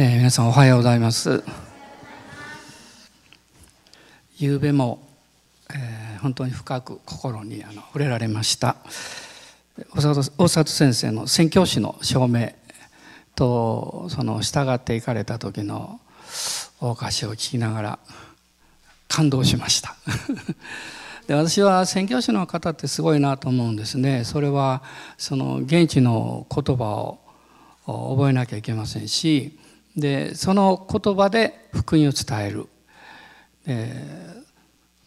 えー、皆さんおはようございます。夕べも、えー、本当に深く心にあの触れられました。大里先生の宣教師の証明とその従っていかれた時の大歌詞を聞きながら感動しました。で私は宣教師の方ってすごいなと思うんですね。それはその現地の言葉を覚えなきゃいけませんしでその言葉で福音を伝える。え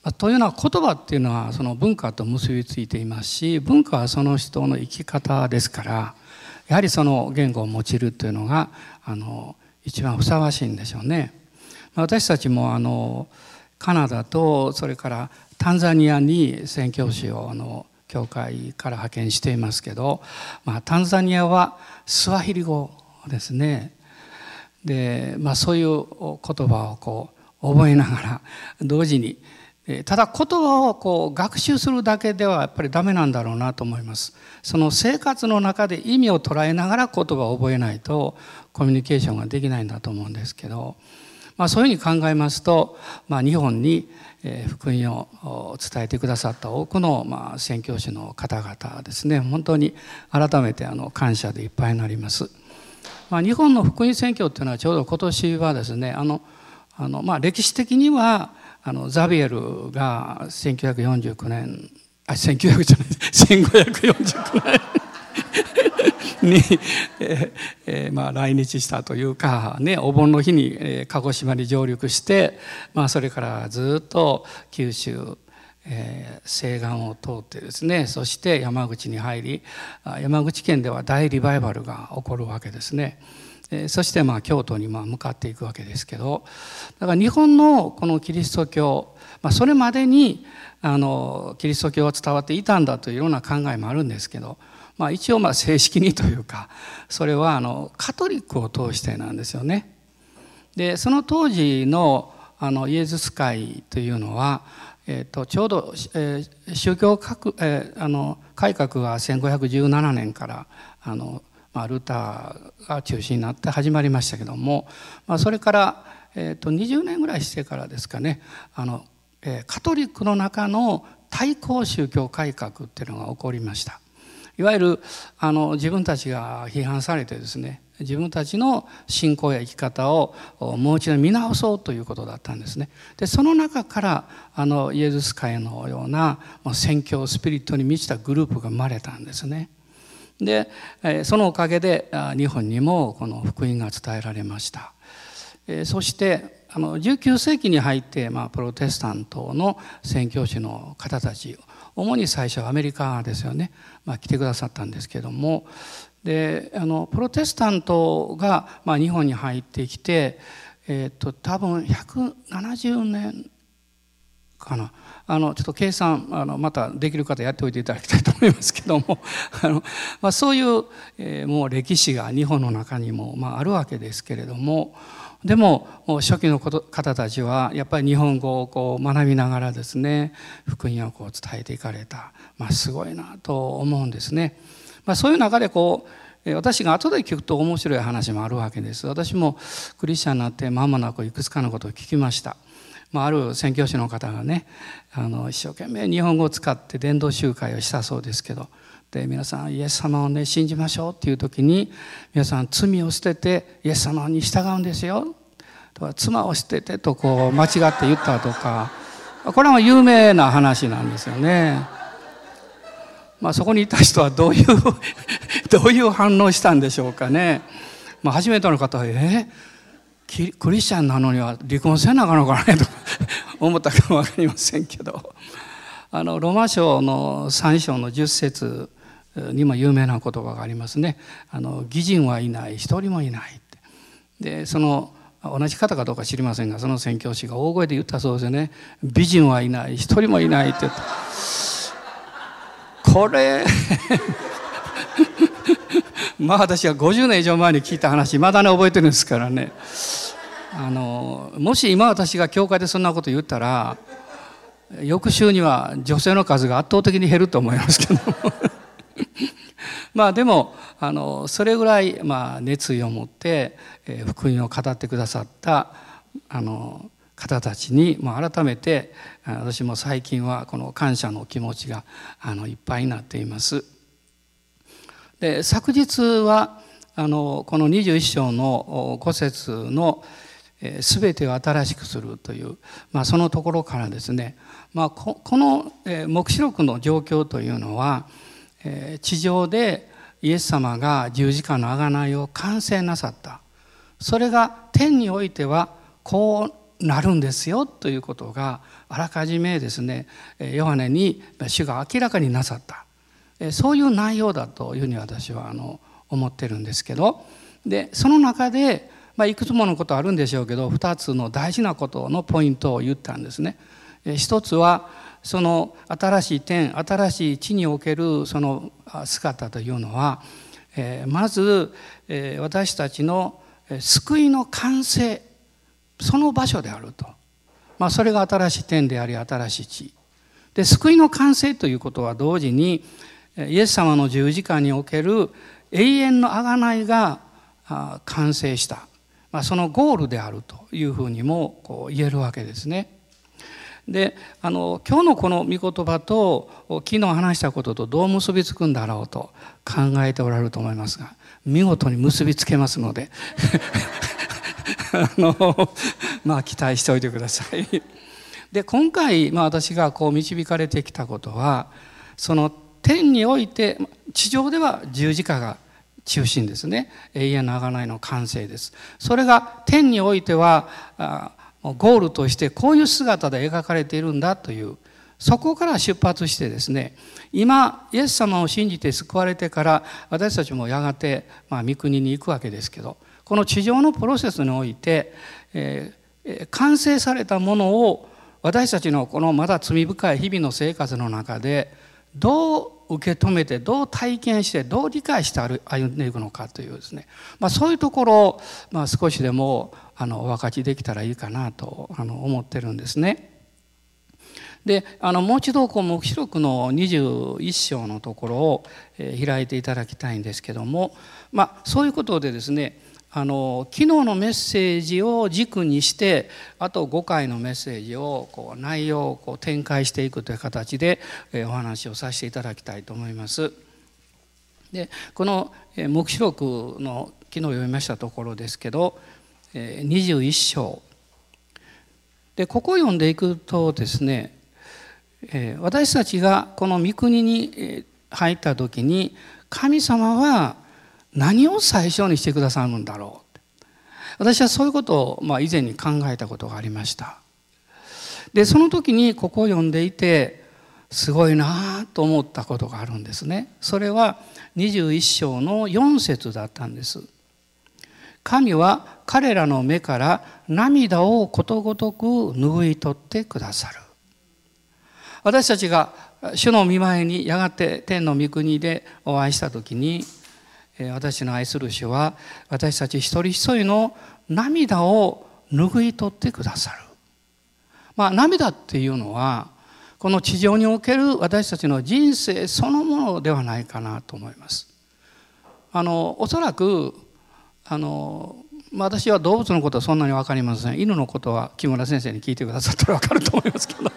ー、というのは言葉っていうのはその文化と結びついていますし文化はその人の生き方ですからやはりその言語を用いるというのがあの一番ふさわしいんでしょうね。私たちもあのカナダとそれからタンザニアに宣教師をあの教会から派遣していますけど、まあ、タンザニアはスワヒリ語ですねで、まあ、そういう言葉をこう覚えながら同時にただ言葉をこう学習するだけではやっぱりダメなんだろうなと思いますその生活の中で意味を捉えながら言葉を覚えないとコミュニケーションができないんだと思うんですけど、まあ、そういうふうに考えますと、まあ、日本に福音を伝えてくださった多くのまあ宣教師の方々ですね本当に改めてあの感謝でいっぱいになります。まあ、日本の福音宣教っていうのはちょうど今年はですねあのあの、まあ、歴史的にはあのザビエルが1949年あ1900じゃない1549年に、ええー、まあ、来日したというか、ね、お盆の日に、え、鹿児島に上陸して、まあ、それからずっと九州えー、西岸を通ってですねそして山口に入り山口県では大リバイバルが起こるわけですね。えー、そしてまあ京都にまあ向かっていくわけですけどだから日本のこのキリスト教、まあ、それまでにあのキリスト教は伝わっていたんだというような考えもあるんですけど、まあ、一応まあ正式にというかそれはあのカトリックを通してなんですよね。でその当時のあのイエズス会というのはえーと、ちょうど、えー、宗教革、えー、あの改革が1517年からあの、まあ、ルターが中心になって始まりましたけども、まあ、それから、えーと、20年ぐらいしてからですかねあの、えー、カトリックの中の対抗宗教改革っていうのが起こりました。いわゆるあの自分たちが批判されてですね自分たちの信仰や生き方をもう一度見直そうということだったんですね。でその中からあのイエズス会のような宣教スピリットに満ちたグループが生まれたんですね。でそのおかげで日本にもこの福音が伝えられました。そしてあの19世紀に入って、まあ、プロテスタントの宣教師の方たち主に最初はアメリカですよね、まあ、来てくださったんですけどもであのプロテスタントが、まあ、日本に入ってきて、えーと、多分170年かなあのちょっと計算あのまたできる方やっておいていただきたいと思いますけども あの、まあ、そういう、えー、もう歴史が日本の中にも、まあ、あるわけですけれどもでも初期の方たちはやっぱり日本語をこう学びながらですね福音をこう伝えていかれた、まあ、すごいなと思うんですね。まあ、そういう中でこう私が後で聞くと面白い話もあるわけです。私もクリスチャンになって間もなくいくつかのことを聞きました。まあ、ある宣教師の方がねあの一生懸命日本語を使って伝道集会をしたそうですけどで皆さんイエス様をね信じましょうっていう時に皆さん罪を捨ててイエス様に従うんですよとか妻を捨ててとこう間違って言ったとかこれは有名な話なんですよね。まあ、そこにいた人はどういう どういう反応したんでしょうかね。まあ、初めての方は「え？ー、クリスチャンなのには離婚せなあかんのかね」と 思ったかも分かりませんけどあのローマ書の3章の10節にも有名な言葉がありますね。あの義人はいない一人もいないでその同じ方かどうか知りませんがその宣教師が大声で言ったそうですね「美人はいない一人もいない」って言った。これ。まあ私は50年以上前に聞いた話まだね覚えてるんですからね。あのもし今私が教会でそんなこと言ったら翌週には女性の数が圧倒的に減ると思いますけど まあでもあのそれぐらいまあ熱意を持って、えー、福音を語ってくださったあの方たちにもう改めて私も最近はこの感謝の気持ちがあのいっぱいになっています。で昨日はあのこの21章の5節の「すべてを新しくする」という、まあ、そのところからですね、まあ、この黙示録の状況というのは地上でイエス様が十字架の贖いを完成なさったそれが天においてはこうなるんですよということがあらかじめですねヨハネに主が明らかになさったそういう内容だというふうに私はあの思ってるんですけどでその中で、まあ、いくつものことあるんでしょうけど2つの大事なことのポイントを言ったんですね。一つはその新しい天新しい地におけるその姿というのはまず私たちの救いの完成その場所であると、まあ、それが新しい天であり新しい地。で救いの完成ということは同時にイエス様の十字架における永遠の贖いが完成した、まあ、そのゴールであるというふうにもこう言えるわけですね。であの今日のこの御言葉と昨日話したこととどう結びつくんだろうと考えておられると思いますが見事に結びつけますので。あのまあ期待しておいてください。で今回、まあ、私がこう導かれてきたことはその天において地上では十字架が中心ですね永遠の贖いの完成ですそれが天においてはゴールとしてこういう姿で描かれているんだというそこから出発してですね今イエス様を信じて救われてから私たちもやがて、まあ、御国に行くわけですけどこの地上のプロセスにおいて、えー、完成されたものを私たちのこのまだ罪深い日々の生活の中でどう受け止めてどう体験してどう理解して歩んでいくのかというですね、まあ、そういうところを、まあ、少しでもあのお分かちできたらいいかなとあの思ってるんですね。であのもう一度こう黙示録の21章のところを、えー、開いていただきたいんですけども、まあ、そういうことでですねあの昨日のメッセージを軸にしてあと5回のメッセージをこう内容をこう展開していくという形でお話をさせていただきたいと思います。でこの黙示録の昨日読みましたところですけど21章でここを読んでいくとですね私たちがこの御国に入った時に神様は何を最初にしてくださるんだろう私はそういうことを、まあ、以前に考えたことがありました。でその時にここを読んでいてすごいなと思ったことがあるんですね。それは21章の4節だったんです。神は彼らの目から涙をことごとく拭い取ってくださる。私たちが主の御前にやがて天の御国でお会いした時に私の愛する主は私たち一人一人の涙を拭い取ってくださる。まあ、涙っていうのはこの地上における私たちの人生そのものではないかなと思います。あのおそらくあの私は動物のことはそんなに分かりません犬のことは木村先生に聞いてくださったら分かると思いますけど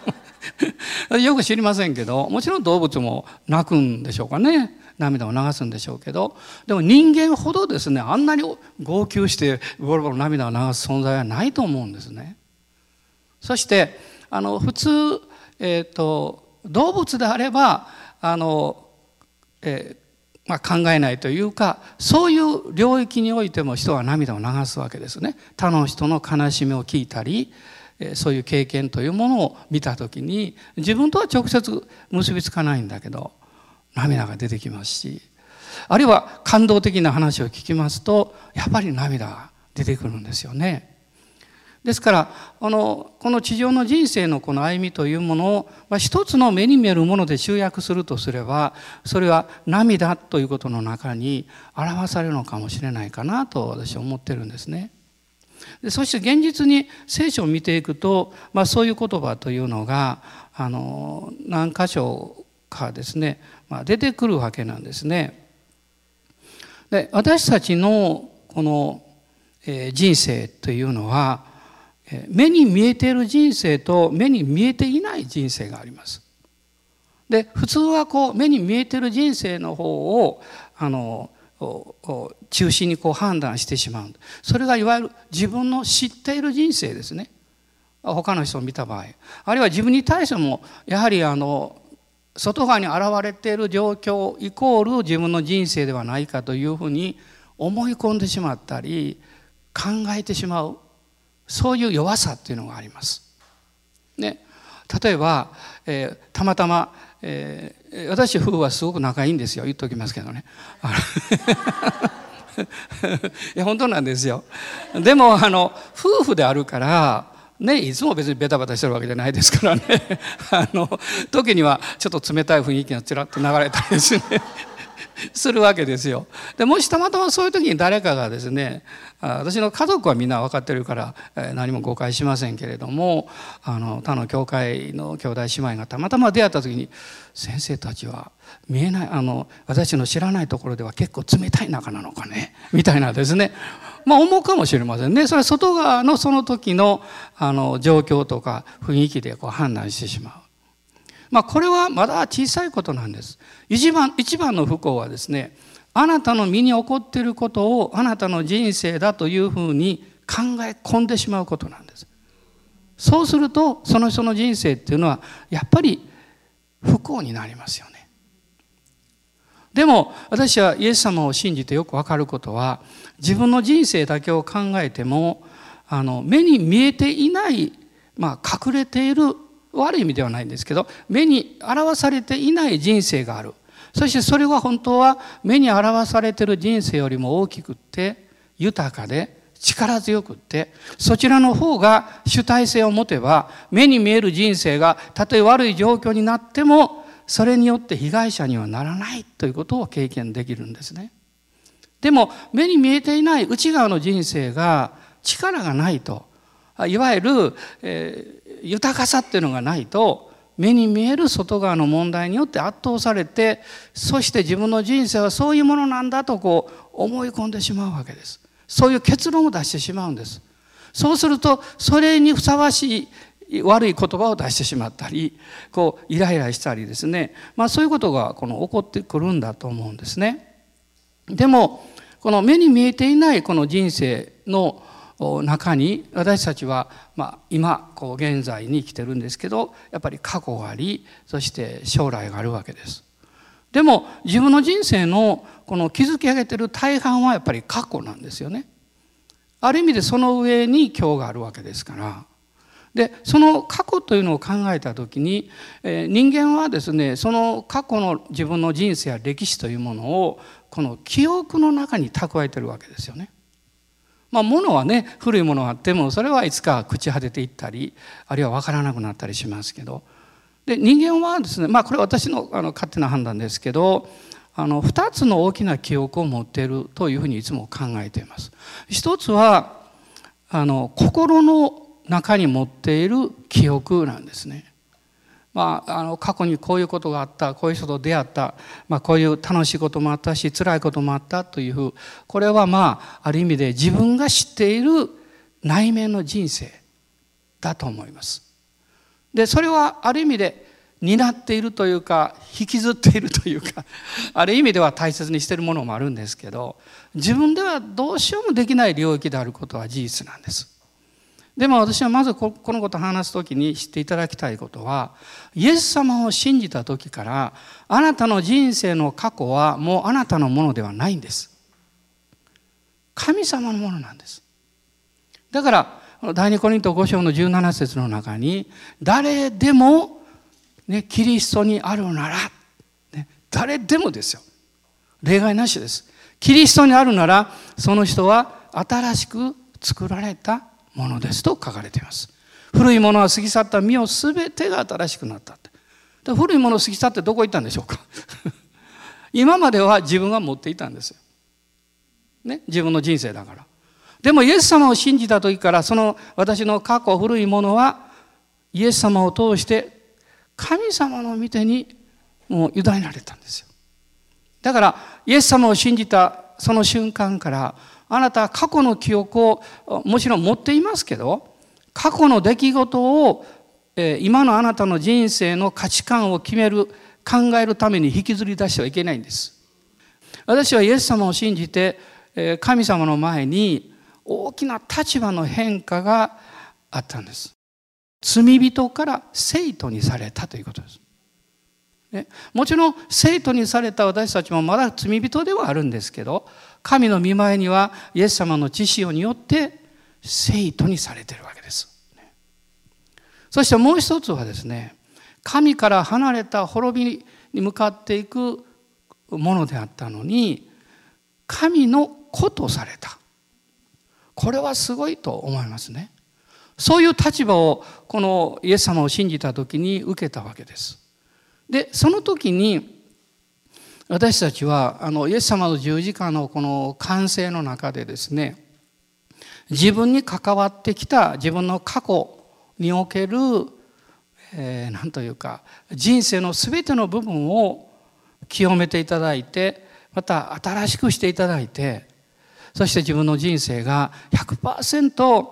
よく知りませんけどもちろん動物も泣くんでしょうかね涙を流すんでしょうけどでも人間ほどですねあんなに号泣してボロボロ涙を流す存在はないと思うんですね。そしてあの普通、えーと、動物であればあの、えーまあ、考えないというかそういう領域においても人は涙を流すわけですね。他の人の悲しみを聞いたりそういう経験というものを見た時に自分とは直接結びつかないんだけど涙が出てきますしあるいは感動的な話を聞きますとやっぱり涙が出てくるんですよね。ですからあのこの地上の人生のこの歩みというものを、まあ、一つの目に見えるもので集約するとすればそれは涙ということの中に表されるのかもしれないかなと私は思ってるんですね。でそして現実に聖書を見ていくと、まあ、そういう言葉というのがあの何箇所かですね、まあ、出てくるわけなんですね。で私たちのこのえ人生というのは目に見えている人生と目に見えていない人生があります。で普通はこう目に見えてる人生の方をあの中心にこう判断してしまう。それがいわゆる自分の知っている人生ですね。他の人を見た場合。あるいは自分に対してもやはりあの外側に現れている状況イコール自分の人生ではないかというふうに思い込んでしまったり考えてしまう。そういう弱さっていうのがあります。ね、例えば、えー、たまたま、えー、私夫婦はすごく仲いいんですよ言っときますけどね。いや本当なんですよ。でもあの夫婦であるからね、いつも別にベタベタしてるわけじゃないですからねあの時にはちょっと冷たい雰囲気がちらっと流れたりですね するわけですよ。でもしたまたまそういう時に誰かがですね私の家族はみんな分かってるから何も誤解しませんけれどもあの他の教会の兄弟姉妹がたまたま出会った時に先生たちは見えないあの私の知らないところでは結構冷たい仲なのかねみたいなですねまあ思うかもしれませんねそれは外側のその時のあの状況とか雰囲気でこう判断してしまう。まあ、これはまだ小さいことなんです。一番一番の不幸はですねあなたの身に起こっていることをあなたの人生だというふうに考え込んでしまうことなんです。そうするとその人の人生っていうのはやっぱり不幸になりますよね。でも私はイエス様を信じてよく分かることは自分の人生だけを考えてもあの目に見えていない、まあ、隠れている悪い意味ではないんですけど目に表されていない人生があるそしてそれは本当は目に表されてる人生よりも大きくって豊かで力強くってそちらの方が主体性を持てば目に見える人生がたとえ悪い状況になってもそれによって被害者にはならないということを経験できるんですね。でも目に見えていない内側の人生が力がないといわゆる、えー、豊かさっていうのがないと目に見える外側の問題によって圧倒されてそして自分の人生はそういうものなんだとこう思い込んでしまうわけです。そういう結論を出してしまうんです。そうするとそれにふさわしい悪い言葉を出してしまったりこうイライラしたりですね、まあ、そういうことがこの起こってくるんだと思うんですね。でもこの目に見えていないこの人生の中に私たちは、まあ、今こう現在に生きてるんですけどやっぱり過去がありそして将来があるわけです。でも自分の人生のこの築き上げてる大半はやっぱり過去なんですよね。ある意味でその上に今日があるわけですから。でその過去というのを考えた時に、え、人間はですねその過去の自分の人生や歴史というものをこの記憶の中に蓄えてるわけですよね。まあ、物はね古いものがあってもそれはいつか朽ち果てていったりあるいは分からなくなったりしますけどで人間はですねまあこれは私のあの勝手な判断ですけどあの2つの大きな記憶を持っているというふうにいつも考えています。一つはあの心の中に持っている記憶なんですね。まあ、あの過去にこういうことがあったこういう人と出会った、まあ、こういう楽しいこともあったし辛いこともあったというこれはまあある意味で自分が知っている内面の人生だと思います。でそれはある意味で担っているというか引きずっているというか ある意味では大切にしているものもあるんですけど自分ではどうしようもできない領域であることは事実なんです。でも私はまずこのことを話す時に知っていただきたいことはイエス様を信じた時からあなたの人生の過去はもうあなたのものではないんです。神様のものなんです。だから第二コリント5章の17節の中に誰でも、ね、キリストにあるなら、ね、誰でもですよ例外なしですキリストにあるならその人は新しく作られたものですと書かれています。古いものは過ぎ去った身を全てが新しくなったって。古いもの過ぎ去ってどこ行ったんでしょうか。今までは自分が持っていたんですよ、ね、自分の人生だから。でもイエス様を信じた時からその私の過去古いものはイエス様を通して神様の御手にもう委ねられたんですよ。だからイエス様を信じたその瞬間からあなた過去の記憶をもちろん持っていますけど過去の出来事を今のあなたの人生の価値観を決める考えるために引きずり出してはいけないんです。私はイエス様を信じて神様の前に大きな立場の変化があったんです。罪人から生徒にされたということです。ね、もちろん生徒にされた私たちもまだ罪人ではあるんですけど神の御前にはイエス様の知識によって生徒にされてるわけです。そしてもう一つはですね神から離れた滅びに向かっていくものであったのに神の子とされた。これはすごいと思いますね。そういう立場をこのイエス様を信じた時に受けたわけです。でその時に私たちはあのイエス様の十字架のこの完成の中でですね自分に関わってきた自分の過去における何、えー、というか人生の全ての部分を清めていただいてまた新しくしていただいてそして自分の人生が100%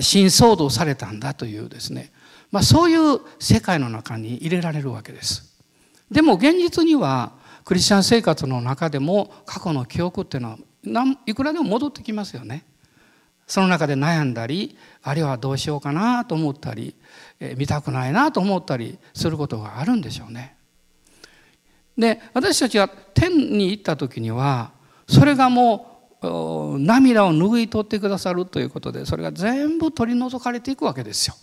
新創造されたんだというですねまあ、そういう世界の中に入れられるわけです。でも現実にはクリスチャン生活の中でも過去の記憶っていうのはいくらでも戻ってきますよね。その中で悩んだりあるいはどうしようかなと思ったり、え見たくないなと思ったりすることがあるんでしょうね。で私たちが天に行った時にはそれがもう涙を拭い取ってくださるということでそれが全部取り除かれていくわけですよ。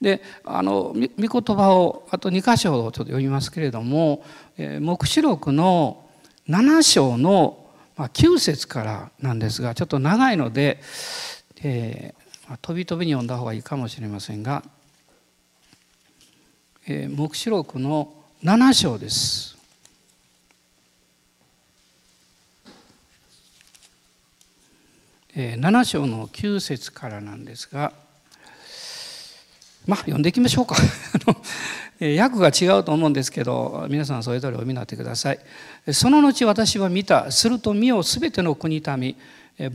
であの御言葉をあと2箇所をちょっと読みますけれども「えー、黙示録」の7章の9節からなんですがちょっと長いので、えー、飛び飛びに読んだ方がいいかもしれませんが「えー、黙示録」の7章です。7章の9節からなんですが「まあ読んでいきましょうか。訳が違うと思うんですけど皆さんそれぞれお読みになってください。その後私は見たすると見よすべての国民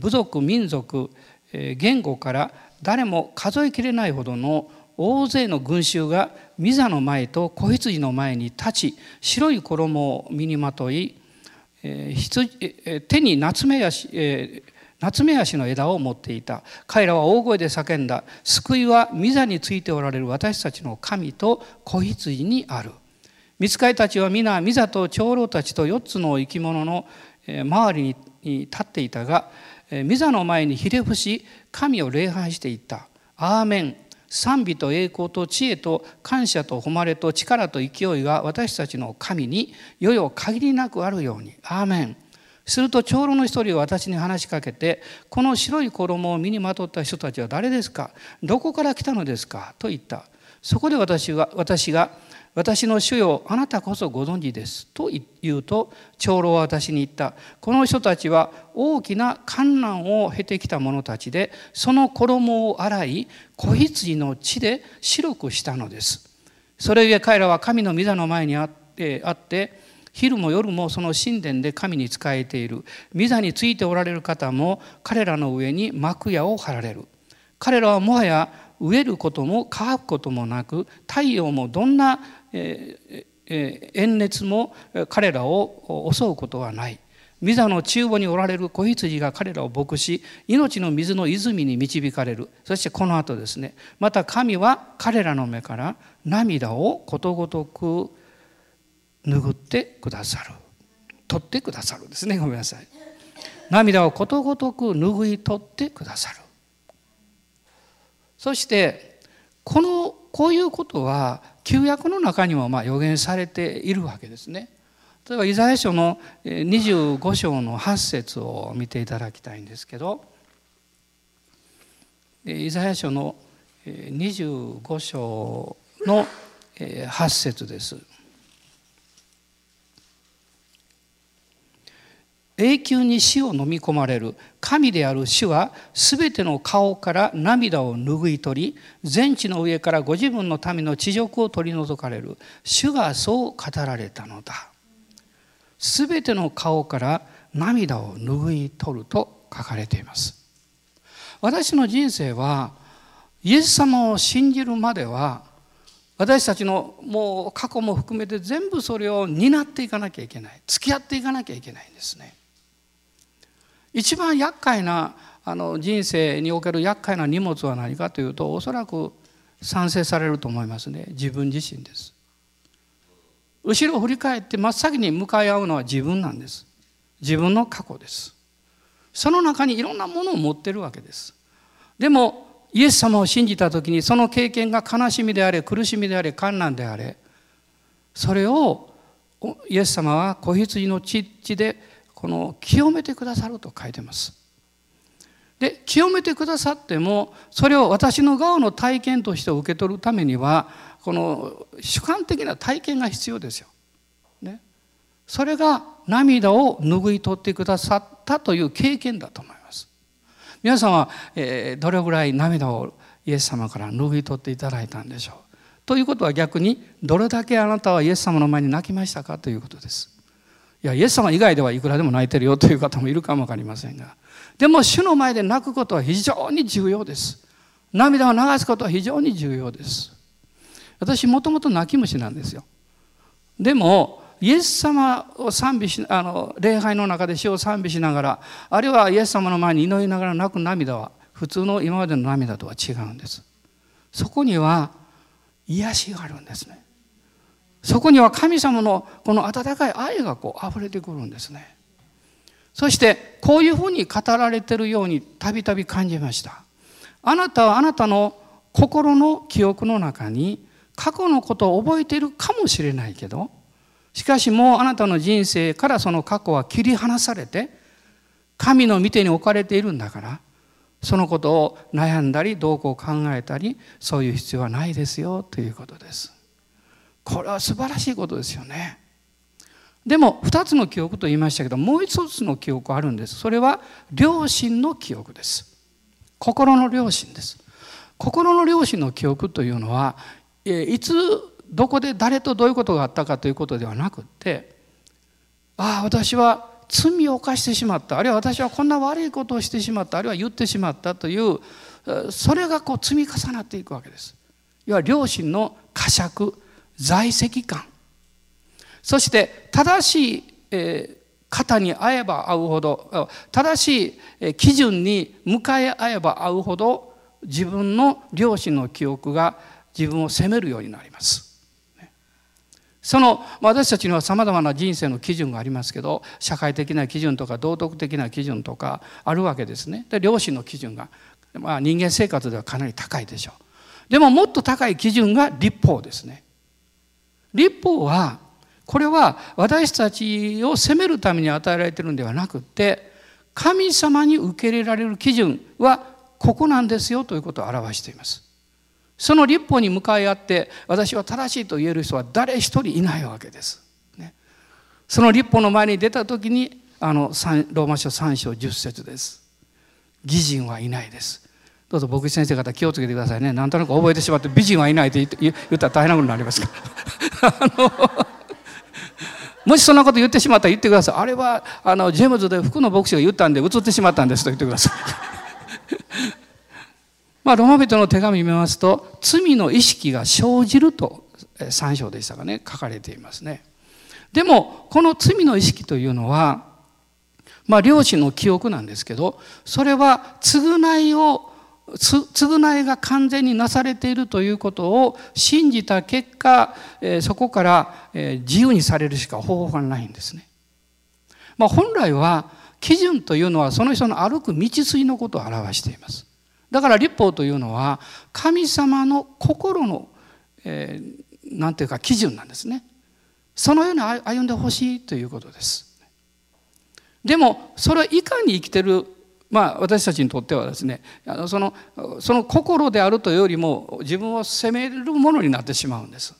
部族民族言語から誰も数えきれないほどの大勢の群衆が御座の前と子羊の前に立ち白い衣を身にまとい手に夏目やし夏目足の枝を持っていた。彼らは大声で叫んだ。救いは御座についておられる私たちの神と子羊にある。見つかりたちは皆御座と長老たちと4つの生き物の周りに立っていたが御座の前にひれ伏し神を礼拝していった。アーメン。賛美と栄光と知恵と感謝と誉れと力と勢いが私たちの神によよ限りなくあるように。アーメン。すると長老の一人は私に話しかけて「この白い衣を身にまとった人たちは誰ですか？どこから来たのですか?」と言った。そこで私は私が「私の主よあなたこそご存知です」と言うと長老は私に言った「この人たちは大きな観難を経てきた者たちでその衣を洗い子羊の血で白くしたのです」それゆえ彼らは神の御座の前にあってあって昼も夜もその神殿で神に仕えている。御座についておられる方も彼らの上に幕屋を張られる。彼らはもはや飢えることも乾くこともなく太陽もどんな、えーえー、炎熱も彼らを襲うことはない。御座の中央におられる子羊が彼らを牧し命の水の泉に導かれる。そしてこの後ですね。また神は彼らの目から涙をことごとく拭ってくださる。取ってくださるですね。ごめんなさい。涙をことごとく拭い取ってくださる。そしてこのこういうことは旧約の中にもまあ予言されているわけですね。例えばイザヤ書の25章の8節を見ていただきたいんですけどイザヤ書の25章の8節です。永久に死を飲み込まれる神である主は全ての顔から涙を拭い取り全地の上からご自分の民の地辱を取り除かれる。主がそう語られたのだ。全ての顔から涙を拭い取ると書かれています。私の人生はイエス様を信じるまでは私たちのもう過去も含めて全部それを担っていかなきゃいけない。付き合っていかなきゃいけないんですね。一番厄介なあの人生における厄介な荷物は何かというとおそらく賛成されると思いますね。自分自身です。後ろを振り返って真っ先に向かい合うのは自分なんです。自分の過去です。その中にいろんなものを持ってるわけです。でもイエス様を信じた時にその経験が悲しみであれ苦しみであれ困難であれそれをイエス様は子羊の血でこの清めてくださると書いてますで清めてくださってもそれを私の側の体験として受け取るためにはこの主観的な体験が必要ですよ。ね、それが涙を拭い取ってくださったという経験だと思います。皆さんは、えー、どれぐらい涙をイエス様から拭い取っていただいたんでしょう。ということは逆にどれだけあなたはイエス様の前に泣きましたかということです。いやイエス様以外ではいくらでも泣いてるよという方もいるかも分かりませんがでも主の前で泣くことは非常に重要です。涙を流すことは非常に重要です。私もともと泣き虫なんですよでもイエス様を賛美しあの礼拝の中で主を賛美しながらあるいはイエス様の前に祈りながら泣く涙は普通の今までの涙とは違うんですそこには癒しがあるんですねそこには神様のこの温かい愛がこう溢れてくるんですねそしてこういうふうに語られてるようにたびたび感じましたあなたはあなたの心の記憶の中に過去のことを覚えているかもしれないけどしかしもうあなたの人生からその過去は切り離されて神の御手に置かれているんだからそのことを悩んだりどうこう考えたりそういう必要はないですよということです。これは素晴らしいことですよね。でも2つの記憶と言いましたけどもう一つの記憶あるんです。それは良心の記憶です。心の良心です。心の良心の記憶というのはいつどこで誰とどういうことがあったかということではなくってああ私は罪を犯してしまったあるいは私はこんな悪いことをしてしまったあるいは言ってしまったというそれがこう積み重なっていくわけです。要は良心の呵責在籍感そして正しい、え、方に会えば会うほど正しい基準に向かい合えば会うほど自分の良心の記憶が自分を責めるようになります。その私たちにはさまざまな人生の基準がありますけど社会的な基準とか道徳的な基準とかあるわけですね。で良心の基準が、まあ、人間生活ではかなり高いでしょう。でももっと高い基準が立法ですね。立法はこれは私たちを責めるために与えられてるんではなくって神様に受け入れられる基準はここなんですよということを表しています。その立法に向かい合って私は正しいと言える人は誰一人いないわけです。ね、その立法の前に出た時にあのローマ書3章10節です。義人はいないです。どうぞ牧師先生方気をつけてくださいね。なんとなく覚えてしまって美人はいないって言ったら大変なことになりますから。もしそんなこと言ってしまったら言ってください。あれはあのジェームズで福の牧師が言ったんで映ってしまったんですと言ってください。まあ、ロマ人の手紙見ますと罪の意識が生じると3章でしたかね書かれていますね。でもこの罪の意識というのはまあ両親の記憶なんですけどそれは償いを償いが完全になされているということを信じた結果そこから自由にされるしか方法がないんですね。まあ、本来は基準というのはその人の歩く道筋のことを表しています。だから立法というのは神様の心の、えー、ていうか基準なんですね。そのように歩んでほしいということです。でもそれはいかに生きてるまあ私たちにとってはですねそのその心であるというよりも自分を責めるものになってしまうんです。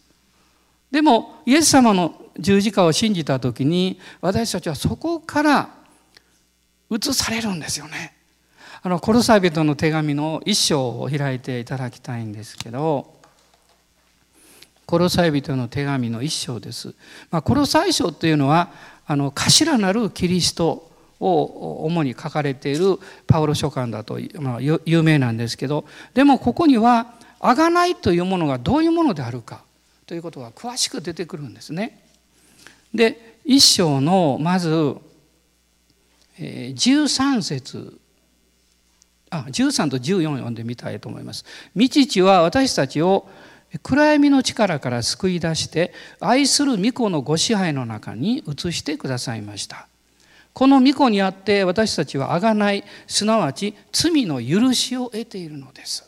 でもイエス様の十字架を信じた時に私たちはそこから移されるんですよね。あのコロサイ人の手紙の一章を開いていただきたいんですけどコロサイ人の手紙の一章です。まあ、コロサイ書というのはあの頭なるキリストを主に書かれているパウロ書簡だと、まあ、有名なんですけどでもここには贖いというものがどういうものであるかということが詳しく出てくるんですね。で一章のまず13節あ13と14読んでみたいと思います。道父は私たちを暗闇の力から救い出して愛する御子のご支配の中に移してくださいました。この御子にあって私たちは贖いすなわち罪の許しを得ているのです。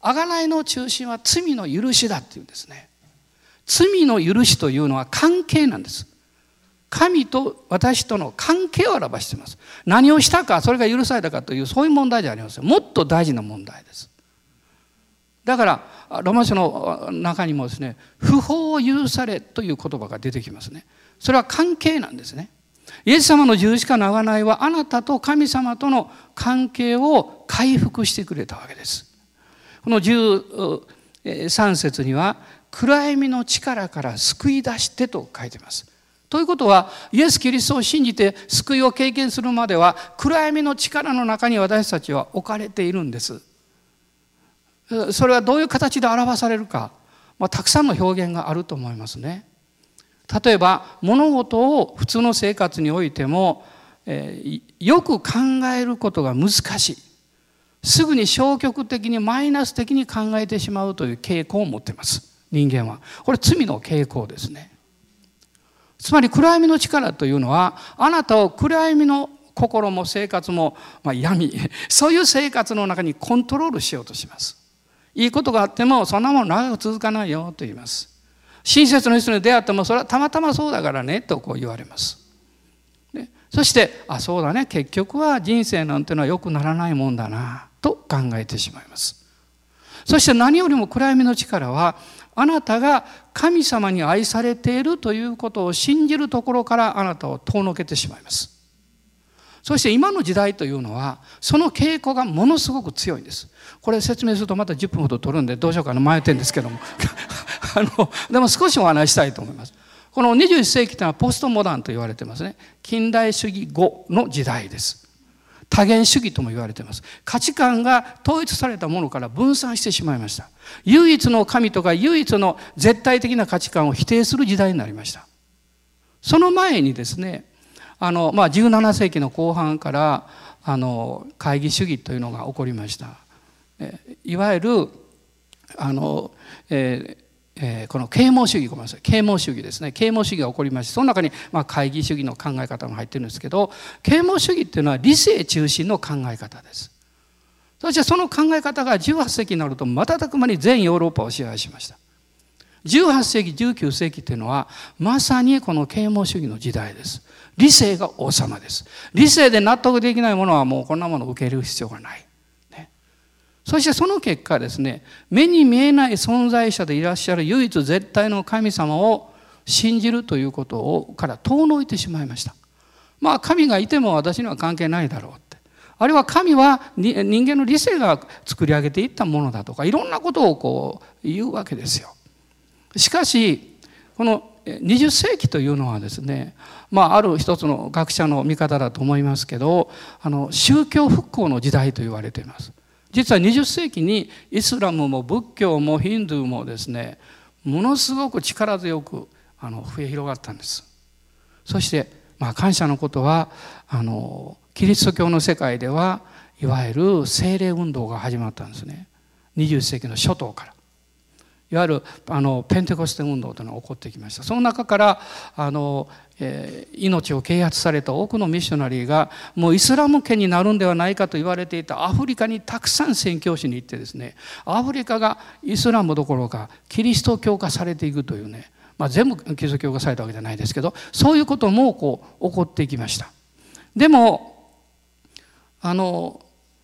贖いの中心は罪の許しだっていうんですね。罪の許しというのは関係なんです。神と私との関係を表しています。何をしたか、それが許されたかという、そういう問題じゃありません。もっと大事な問題です。だから、ロマン書の中にもですね、不法を許されという言葉が出てきますね。それは関係なんですね。イエス様の十字架の贖いはあなたと神様との関係を回復してくれたわけです。この13節には暗闇の力から救い出してと書いてます。ということはイエス・キリストを信じて救いを経験するまでは暗闇の力の中に私たちは置かれているんです。それはどういう形で表されるか、まあ、たくさんの表現があると思いますね。例えば物事を普通の生活においても、えー、よく考えることが難しい。すぐに消極的にマイナス的に考えてしまうという傾向を持っています。人間は。これ罪の傾向ですね。つまり暗闇の力というのはあなたを暗闇の心も生活も、まあ、闇そういう生活の中にコントロールしようとします。いいことがあってもそんなもの長く続かないよと言います。親切の人に出会ってもそれはたまたまそうだからねとこう言われます。ね、そしてあそうだね結局は人生なんてのは良くならないもんだなと考えてしまいます。そして何よりも暗闇の力はあなたが神様に愛されているということを信じるところからあなたを遠のけてしまいます。そして今の時代というのはその傾向がものすごく強いんです。これ説明するとまた10分ほど取るんでどうしようかな迷ってるんですけども あのでも少しお話したいと思います。この21世紀というのはポストモダンと言われてますね。近代主義後の時代です。多元主義とも言われています。価値観が統一されたものから分散してしまいました。唯一の神とか唯一の絶対的な価値観を否定する時代になりました。その前にですね、あのまあ、17世紀の後半からあの会議主義というのが起こりました。いわゆるあの、ええー、この啓蒙主義ごめんなさい。啓蒙主義ですね。啓蒙主義が起こりましてその中に、まあ、会議主義の考え方も入ってるんですけど啓蒙主義っていうのは理性中心の考え方です。そしてその考え方が18世紀になると瞬く間に全ヨーロッパを支配しました。18世紀19世紀っていうのはまさにこの啓蒙主義の時代です。理性が王様です。理性で納得できないものはもうこんなものを受け入れる必要がない。そしてその結果ですね目に見えない存在者でいらっしゃる唯一絶対の神様を信じるということをから遠のいてしまいました。まあ神がいても私には関係ないだろうって。あるいは神は人間の理性が作り上げていったものだとかいろんなことをこう言うわけですよ。しかしこの20世紀というのはですね、まあ、ある一つの学者の見方だと思いますけどあの宗教復興の時代と言われています。実は20世紀にイスラムも仏教もヒンドゥーもですねものすごく力強くあの増え広がったんです。そしてまあ感謝のことはあのキリスト教の世界ではいわゆる精霊運動が始まったんですね。20世紀の初頭から。いわゆるあのペンテコステ運動というのが起こってきました。その中からあの、えー、命を啓発された多くのミッショナリーがもうイスラム圏になるんではないかと言われていたアフリカにたくさん宣教師に行ってですねアフリカがイスラムどころかキリスト教化されていくというね、まあ、全部キリスト教化されたわけじゃないですけどそういうこともこう起こっていきました。でもあの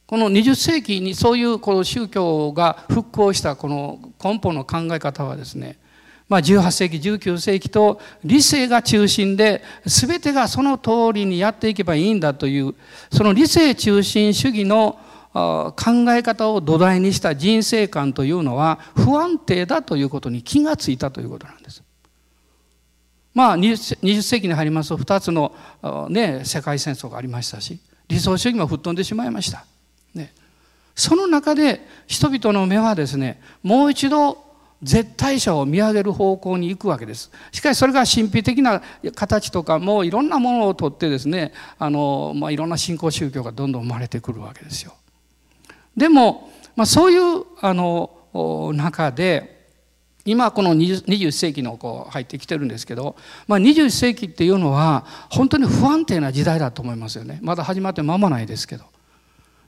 この20世紀にそういうこの宗教が復興したこの根本の考え方はですね、まあ、18世紀19世紀と理性が中心で全てがその通りにやっていけばいいんだというその理性中心主義の考え方を土台にした人生観というのは不安定だということに気がついたということなんです。まあ20世紀に入りますと2つの、ね、世界戦争がありましたし理想主義も吹っ飛んでしまいました。その中で人々の目はですねもう一度絶対者を見上げる方向に行くわけです。しかしそれが神秘的な形とかもういろんなものをとってですねあの、まあ、いろんな信仰宗教がどんどん生まれてくるわけですよ。でも、まあ、そういうあの中で今この21世紀のこう入ってきてるんですけど、まあ、21世紀っていうのは本当に不安定な時代だと思いますよねまだ始まって間もないですけど、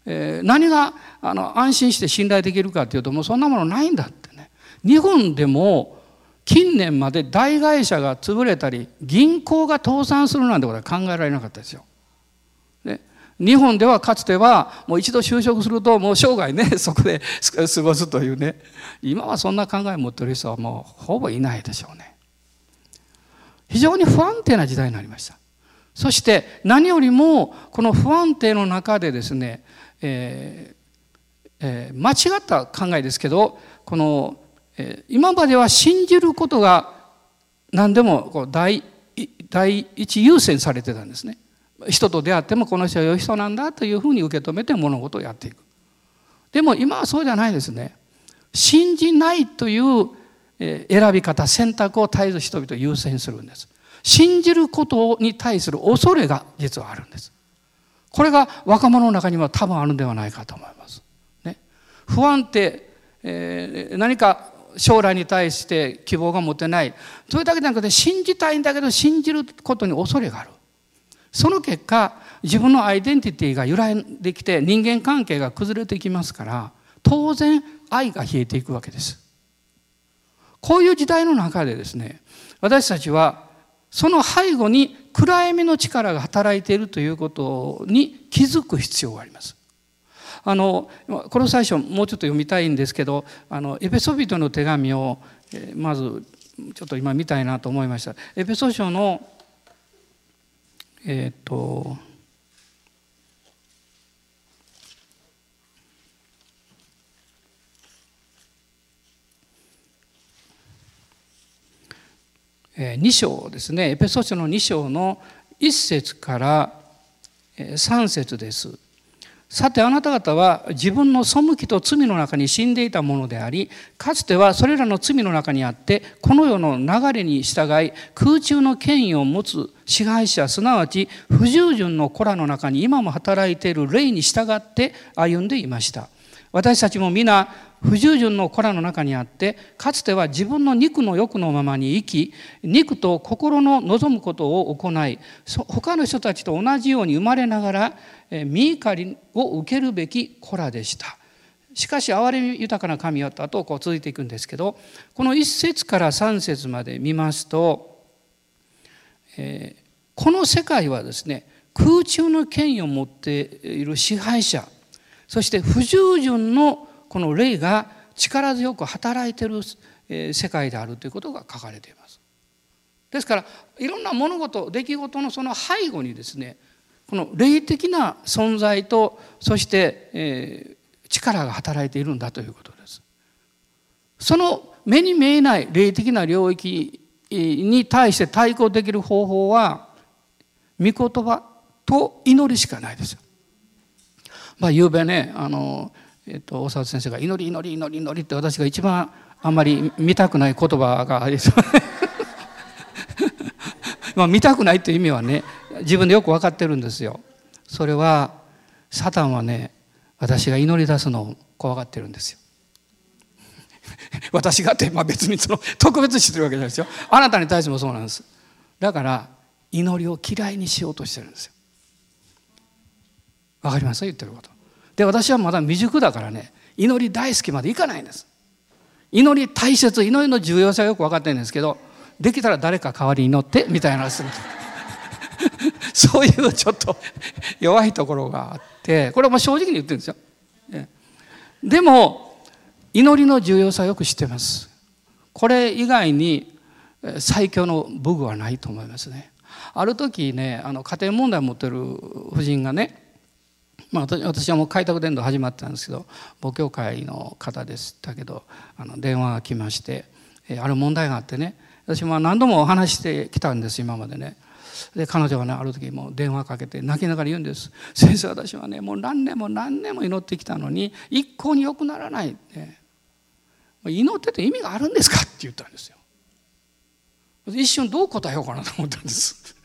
えー、何があの安心して信頼できるかっていうともうそんなものないんだってね。日本でも近年まで大会社が潰れたり銀行が倒産するなんてことは考えられなかったですよ。日本ではかつてはもう一度就職するともう生涯ね そこで過ごすというね。今はそんな考えを持ってる人はもうほぼいないでしょうね。非常に不安定な時代になりました。そして何よりもこの不安定の中でですね、えーえー、間違った考えですけどこの、えー、今までは信じることが何でもこう第第一優先されてたんですね。人と出会ってもこの人は良い人なんだというふうに受け止めて物事をやっていく。でも今はそうじゃないですね。信じないという選び方選択を絶えず人々優先するんです。信じることに対する恐れが実はあるんです。これが若者の中には多分あるんではないかと思います、ね、不安定、えー、何か将来に対して希望が持てない。それだけじゃなくて信じたいんだけど信じることに恐れがある。その結果自分のアイデンティティが揺らいできて人間関係が崩れていきますから当然愛が冷えていくわけです。こういう時代の中でですね私たちはその背後に暗闇の力が働いているということに気づく必要があります。あのこの最初もうちょっと読みたいんですけどあのエペソビトの手紙をまずちょっと今見たいなと思いました。エペソ書のえっ、ー、と2章ですねエペソ書の2章の1節から3節です。さてあなた方は自分の背きと罪の中に死んでいたものでありかつてはそれらの罪の中にあってこの世の流れに従い空中の権威を持つ支配者すなわち不従順の子らの中に今も働いている霊に従って歩んでいました。私たちも皆不従順の子らの中にあってかつては自分の肉の欲のままに生き肉と心の望むことを行い他の人たちと同じように生まれながら見怒りを受けるべき子らでした。しかし憐れみ豊かな神はとこう続いていくんですけどこの1節から3節まで見ますと、えー、この世界はですね空中の権威を持っている支配者そして不従順のこの霊が力強く働いている世界であるということが書かれています。ですからいろんな物事出来事のその背後にですねこの霊的な存在とそして、えー、力が働いているんだということです。その目に見えない霊的な領域に対して対抗できる方法は御言葉と祈りしかないですよ。まあ、昨べねあのえっと、大沢先生が「祈り祈り祈り祈り」って私が一番あんまり見たくない言葉がありそう まあ見たくないっていう意味はね自分でよく分かってるんですよ。それはサタンはね私が祈り出すのを怖がってるんですよ。私がって、まあ、別にその特別してるわけじゃないですよ。あなたに対してもそうなんです。だから祈りを嫌いにしようとしてるんですよ。わかります？言ってること。で私はまだ未熟だからね祈り大好きまでいかないんです。祈り大切祈りの重要さはよく分かってるんですけどできたら誰か代わりに祈ってみたいなする そういうちょっと弱いところがあってこれはもう正直に言ってるんですよ。でも祈りの重要さはよく知ってます。これ以外に最強の武具はないと思いますね。ある時ねあの家庭問題を持ってる夫人がねまあ、私はもう開拓伝道始まったんですけど母教会の方でしたけどあの電話が来まして、えある問題があってね私も何度もお話してきたんです今までね。で彼女がねある時も電話かけて泣きながら言うんです「先生私はねもう何年も何年も祈ってきたのに一向に良くならない」って。祈ってて意味があるんですかって言ったんですよ。一瞬どう答えようかなと思ったんです。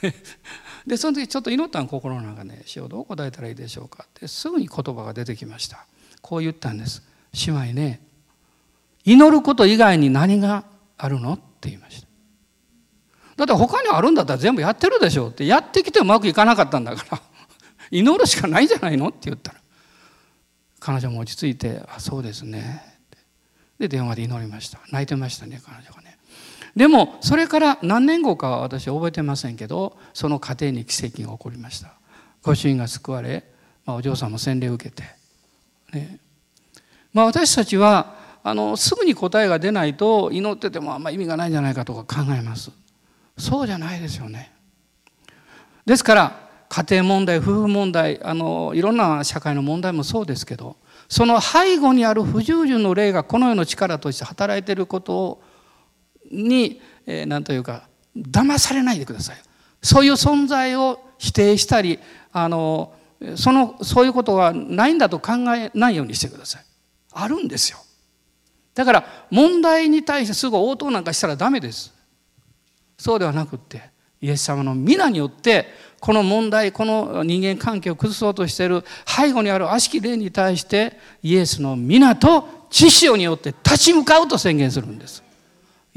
でその時ちょっと祈ったの心の中で「師匠どう答えたらいいでしょうか」ってすぐに言葉が出てきました。こう言ったんです「姉妹ね祈ること以外に何があるの?」って言いましただって他にあるんだったら全部やってるでしょうってやってきてうまくいかなかったんだから 祈るしかないじゃないの？って言ったら。彼女も落ち着いて「あそうですね」で電話で祈りました泣いてましたね彼女がね。でもそれから何年後かは私覚えてませんけどその家庭に奇跡が起こりました。ご主人が救われ、まあ、お嬢さんも洗礼を受けて、ね。まあ、私たちはあのすぐに答えが出ないと祈っててもあんま意味がないんじゃないかとか考えます。そうじゃないですよね。ですから家庭問題夫婦問題あのいろんな社会の問題もそうですけどその背後にある不従順の霊がこの世の力として働いていることをに何、えー、というか騙されないでください。そういう存在を否定したりあのそのそういうことはないんだと考えないようにしてください。あるんですよ。だから問題に対してすぐ応答なんかしたらダメです。そうではなくってイエス様の皆によってこの問題この人間関係を崩そうとしている背後にある悪しき霊に対してイエスの皆と知識によって立ち向かうと宣言するんです。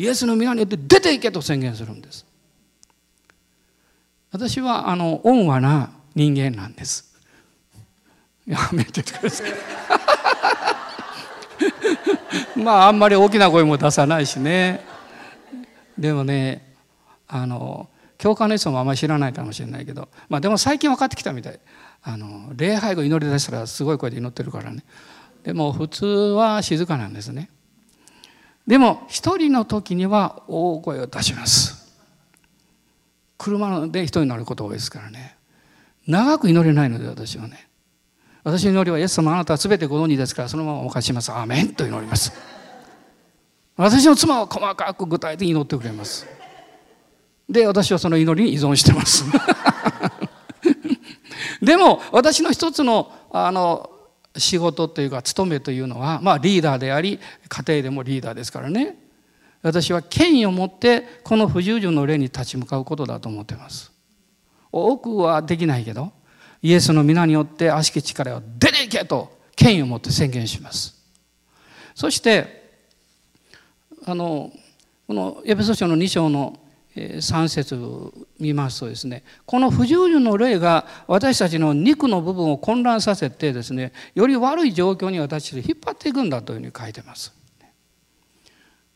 イエスの皆によって出ていけと宣言するんです。私はあの温和な人間なんです。やめてください。まああんまり大きな声も出さないしね。でもねあの教科の人もあんまり知らないかもしれないけど、まあ、でも最近分かってきたみたい。あの礼拝後祈り出したらすごい声で祈ってるからね。でも普通は静かなんですね。でも一人の時には大声を出します。車で一人になること多いですからね。長く祈れないので私はね。私の祈りはイエス様あなたは全てご存知ですからそのままお貸しします。アーメンと祈ります。私の妻は細かく具体的に祈ってくれます。で私はその祈りに依存してます。でも私の一つのあの仕事というか務めというのは、まあ、リーダーであり家庭でもリーダーですからね。私は権威を持ってこの不従順の例に立ち向かうことだと思っています。多くはできないけどイエスの皆によって悪しき力を出ていけと権威を持って宣言します。そしてあのこのエペソ書の2章の3節見ますとですねこの不従順の霊が私たちの肉の部分を混乱させてですねより悪い状況に私たちを引っ張っていくんだというふうに書いてます。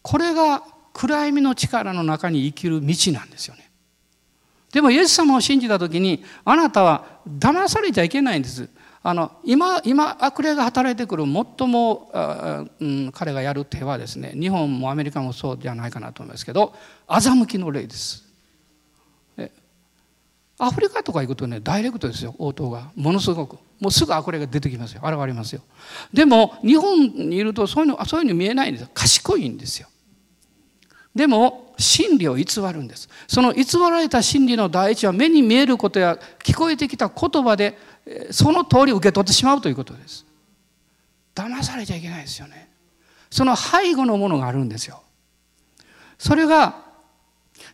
これが暗闇の力の中に生きる道なんですよね。でもイエス様を信じた時にあなたは騙されちゃいけないんです。あの今今悪霊が働いてくる最も、うん、彼がやる手はですね日本もアメリカもそうじゃないかなと思いますけど欺きの霊です。アフリカとか行くとねダイレクトですよ応答が。ものすごく。もうすぐ悪霊が出てきますよ。現れますよ。でも日本にいるとそういうのそういうの見えないんです賢いんですよ。でも真理を偽るんです。その偽られた真理の第一は目に見えることや聞こえてきた言葉でその通り受け取ってしまうということです。騙されちゃいけないですよね。その背後のものがあるんですよ。それが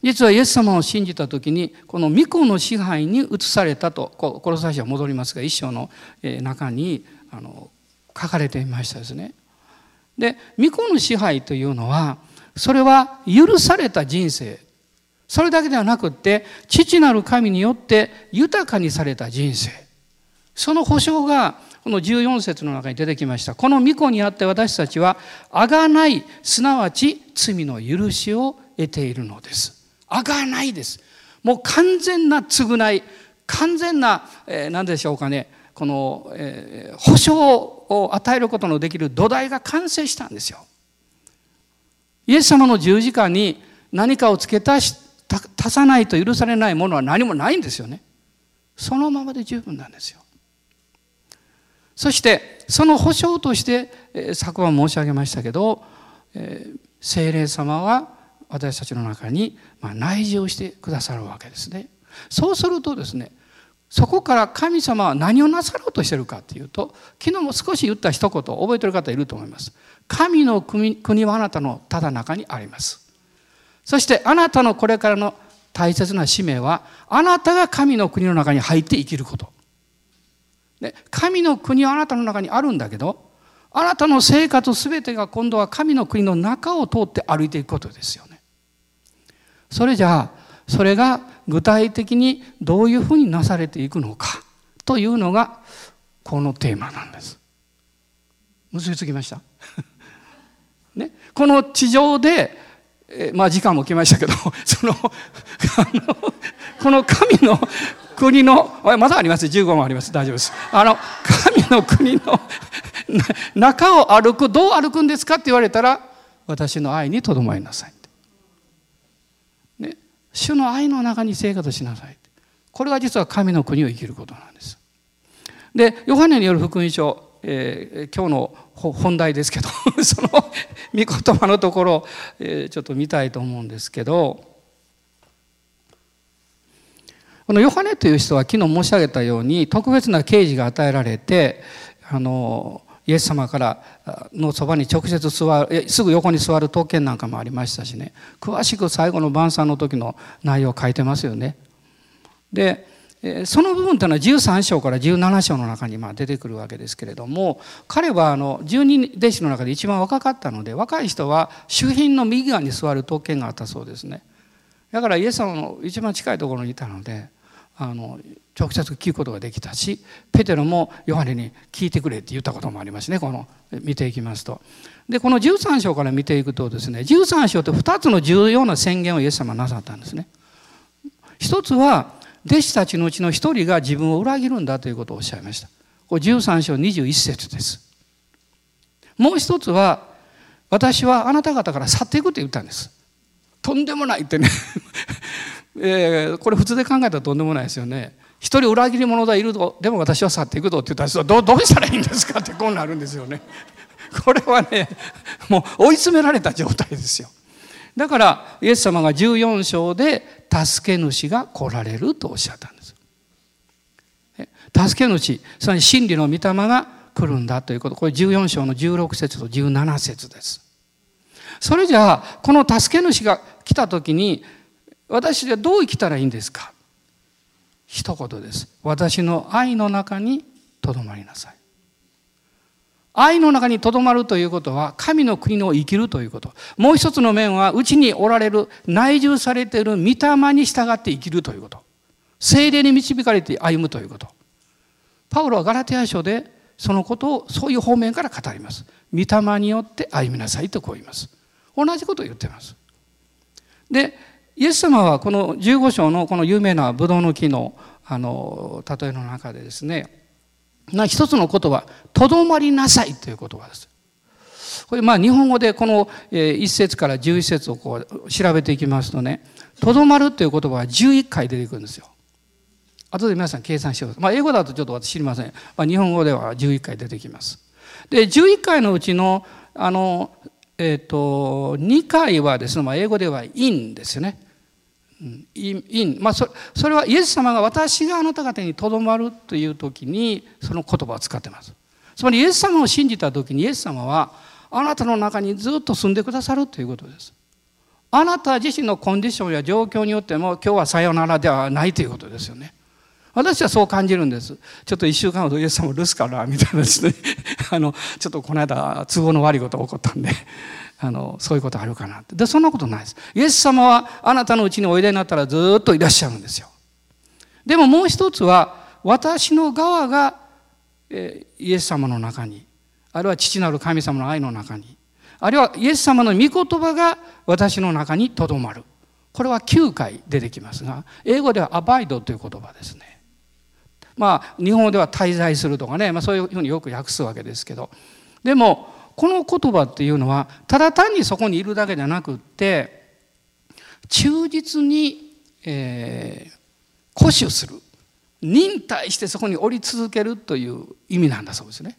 実はイエス様を信じた時にこの御子の支配に移されたとこロサイは戻りますが一章の中にあの書かれていましたですね。で御子の支配というのはそれは許された人生。それだけではなくって父なる神によって豊かにされた人生。その保証がこの14節の中に出てきました。この御子にあって私たちは、あがない、すなわち罪の許しを得ているのです。あがないです。もう完全な償い、完全な、えー、何でしょうかね、この、えー、保証を与えることのできる土台が完成したんですよ。イエス様の十字架に何かを付け足し足さないと許されないものは何もないんですよね。そのままで十分なんですよ。そしてその保証として、え、昨晩申し上げましたけど、え、聖霊様は私たちの中にま内住してくださるわけですね。そうするとですねそこから神様は何をなさろうとしてるかというと昨日も少し言った一言覚えてる方いると思います。神の国はあなたのただ中にあります。そしてあなたのこれからの大切な使命はあなたが神の国の中に入って生きること。で神の国はあなたの中にあるんだけどあなたの生活全てが今度は神の国の中を通って歩いていくことですよね。それじゃあそれが具体的にどういうふうになされていくのかというのがこのテーマなんです。結びつきました？ね、この地上で、えまあ時間も来ましたけどそのあのこの神の国のまだあります？15もあります。大丈夫です。あの神の国の中を歩くどう歩くんですかって言われたら私の愛にとどまりなさい、ね、主の愛の中に生活しなさいこれが実は神の国を生きることなんです。でヨハネによる福音書、えー、今日の本題ですけど その御言葉のところ、えー、ちょっと見たいと思うんですけどこのヨハネという人は昨日申し上げたように特別な啓示が与えられてあのイエス様からのそばに直接座るすぐ横に座る特権なんかもありましたしね詳しく最後の晩餐の時の内容を書いてますよね。でその部分というのは13章から17章の中にま出てくるわけですけれども彼はあの十二弟子の中で一番若かったので若い人は周辺の右側に座る特権があったそうですね。だからイエス様の一番近いところにいたのであの直接聞くことができたしペテロもヨハネに聞いてくれって言ったこともありますねこの見ていきますと。でこの13章から見ていくとですね13章って2つの重要な宣言をイエス様なさったんですね。一つは弟子たちのうちの1人が自分を裏切るんだということをおっしゃいました。これ13章21節です。もう一つは私はあなた方から去っていくと言ったんです。とんでもないってねえー、これ普通で考えたらとんでもないですよね。一人裏切り者がいるとでも私は去っていくぞって言ったらどどうしたらいいんですかってこうなるんですよね。これはねもう追い詰められた状態ですよ。だからイエス様が14章で助け主が来られるとおっしゃったんです。助け主つまり真理の御霊が来るんだということこれ14章の16節と17節です。それじゃあこの助け主が来た時に私はどう生きたらいいんですか？一言です。私の愛の中にとどまりなさい。愛の中にとどまるということは神の国を生きるということ。もう一つの面はうちにおられる内住されている御霊に従って生きるということ。精霊に導かれて歩むということ。パウロはガラテヤ書でそのことをそういう方面から語ります。御霊によって歩みなさいとこう言います。同じことを言っています。でイエス様はこの15章のこの有名なブドウの木のあの例えの中でですね一つの言葉「とどまりなさい」という言葉です。これまあ日本語でこの1節から11節をこう調べていきますとね「とどまる」という言葉は11回出てくるんですよ。後で皆さん計算してください。まあ、英語だとちょっと私知りません。まあ、日本語では11回出てきます。で11回のうちのあの、えーと、2回はですね、まあ、英語では「in」ですよね。イン、まあ、そそれはイエス様が私があなた方にとどまるという時にその言葉を使ってます。つまりイエス様を信じた時にイエス様はあなたの中にずっと住んでくださるということです。あなた自身のコンディションや状況によっても今日はさよならではないということですよね。私はそう感じるんです。ちょっと1週間ほどイエス様留守かなみたいなですね。あのちょっとこの間都合の悪いことが起こったんで。あのそういうことあるかなって。でそんなことないです。イエス様はあなたのうちにおいでになったらずっといらっしゃるんですよ。でももう一つは私の側が、えイエス様の中にあるいは父なる神様の愛の中にあるいはイエス様の御言葉が私の中にとどまる。これは9回出てきますが英語ではアバイドという言葉ですね。まあ日本語では滞在するとかね、まあ、そういうふうによく訳すわけですけどでもこの言葉っていうのはただ単にそこにいるだけじゃなくって忠実に、えー、固守する忍耐してそこに降り続けるという意味なんだそうですね。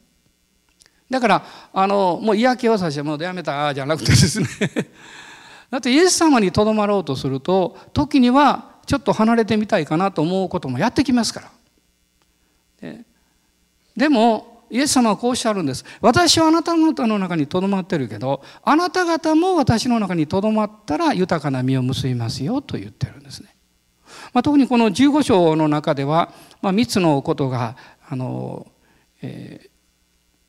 だからあのもう嫌気をさしてもうやめたじゃなくてですね だってイエス様にとどまろうとすると時にはちょっと離れてみたいかなと思うこともやってきますから。でもイエス様はこうおっしゃるんです。私はあなた方の中にとどまってるけどあなた方も私の中にとどまったら豊かな実を結びますよと言ってるんですね。まあ、特にこの15章の中では、まあ、3つのことがあの、えー